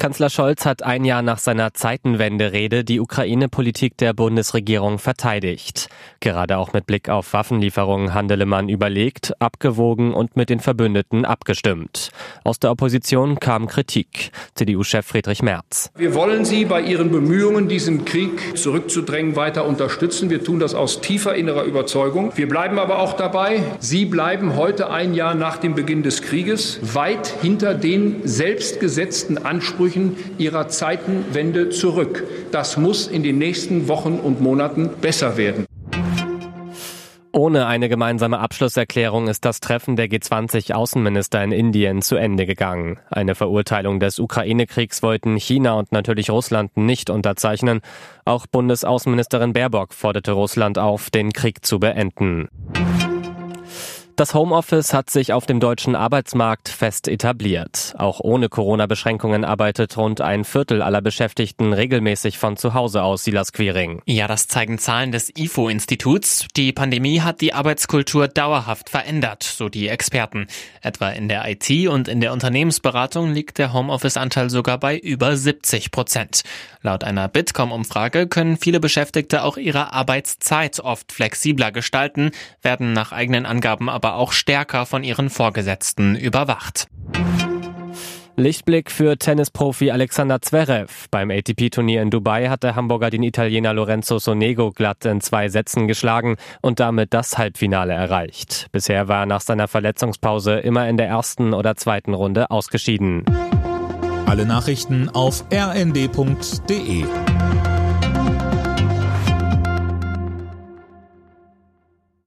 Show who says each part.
Speaker 1: Kanzler Scholz hat ein Jahr nach seiner Zeitenwende-Rede die Ukraine-Politik der Bundesregierung verteidigt. Gerade auch mit Blick auf Waffenlieferungen handele man überlegt, abgewogen und mit den Verbündeten abgestimmt. Aus der Opposition kam Kritik. CDU-Chef Friedrich Merz.
Speaker 2: Wir wollen Sie bei Ihren Bemühungen, diesen Krieg zurückzudrängen, weiter unterstützen. Wir tun das aus tiefer innerer Überzeugung. Wir bleiben aber auch dabei. Sie bleiben heute ein Jahr nach dem Beginn des Krieges weit hinter den selbstgesetzten Ansprüchen ihrer Zeitenwende zurück. Das muss in den nächsten Wochen und Monaten besser werden.
Speaker 1: Ohne eine gemeinsame Abschlusserklärung ist das Treffen der G20-Außenminister in Indien zu Ende gegangen. Eine Verurteilung des Ukraine-Kriegs wollten China und natürlich Russland nicht unterzeichnen. Auch Bundesaußenministerin Baerbock forderte Russland auf, den Krieg zu beenden. Das Homeoffice hat sich auf dem deutschen Arbeitsmarkt fest etabliert. Auch ohne Corona-Beschränkungen arbeitet rund ein Viertel aller Beschäftigten regelmäßig von zu Hause aus, Silas Quering.
Speaker 3: Ja, das zeigen Zahlen des IFO-Instituts. Die Pandemie hat die Arbeitskultur dauerhaft verändert, so die Experten. Etwa in der IT und in der Unternehmensberatung liegt der Homeoffice-Anteil sogar bei über 70 Prozent. Laut einer Bitkom-Umfrage können viele Beschäftigte auch ihre Arbeitszeit oft flexibler gestalten, werden nach eigenen Angaben aber aber auch stärker von ihren Vorgesetzten überwacht.
Speaker 1: Lichtblick für Tennisprofi Alexander Zverev. Beim ATP-Turnier in Dubai hat der Hamburger den Italiener Lorenzo Sonego glatt in zwei Sätzen geschlagen und damit das Halbfinale erreicht. Bisher war er nach seiner Verletzungspause immer in der ersten oder zweiten Runde ausgeschieden.
Speaker 4: Alle Nachrichten auf rnd.de